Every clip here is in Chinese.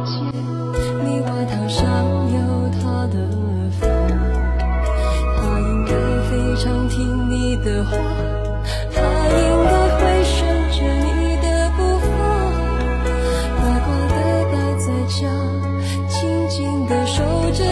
你外套上有他的发，他应该非常听你的话，他应该会顺着你的步伐，乖乖的待在家，静静的守着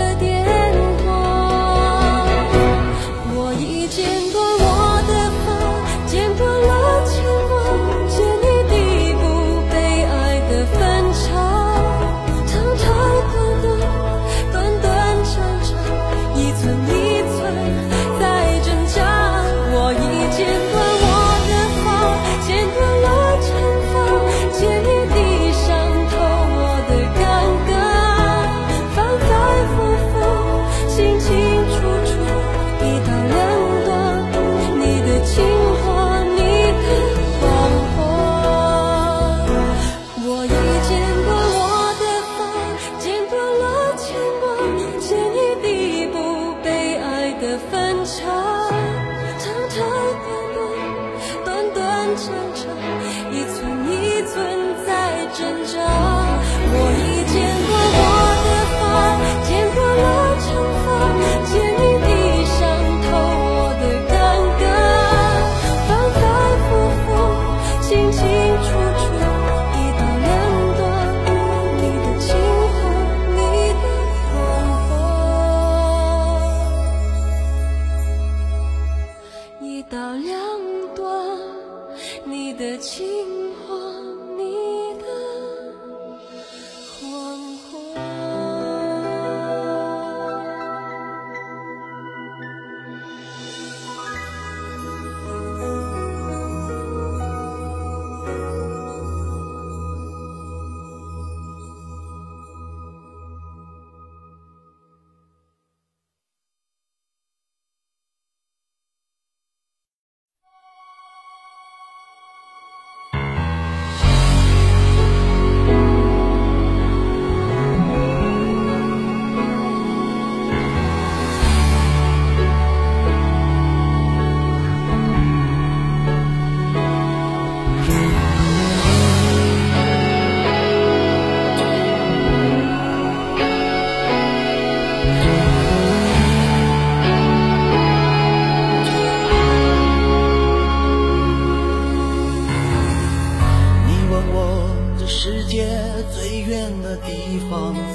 love. 的情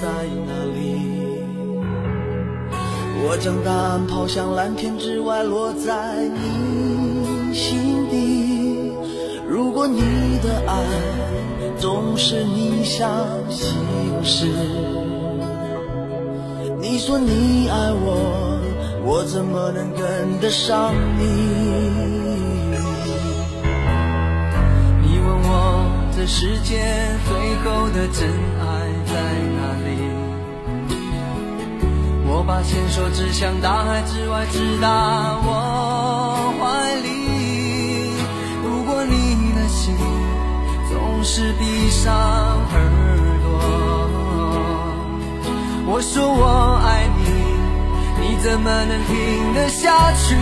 在哪里？我将答案抛向蓝天之外，落在你心底。如果你的爱总是逆向行驶，你说你爱我，我怎么能跟得上你？你问我这世界最后的真爱我把线索指向大海之外，直达我怀里。如果你的心总是闭上耳朵，我说我爱你，你怎么能听得下去？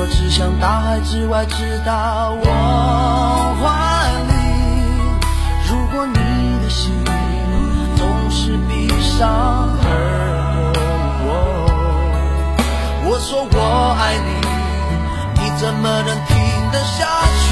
我只想大海之外，直达我怀里。如果你的心总是闭上耳朵，我说我爱你，你怎么能听得下去？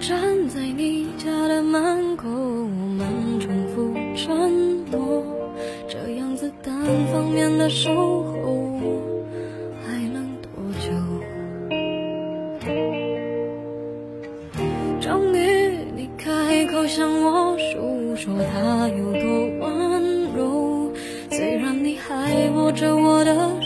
站在你家的门口，我们重复承诺，这样子单方面的守候，还能多久？终于，你开口向我诉说他有多温柔，虽然你还握着我的，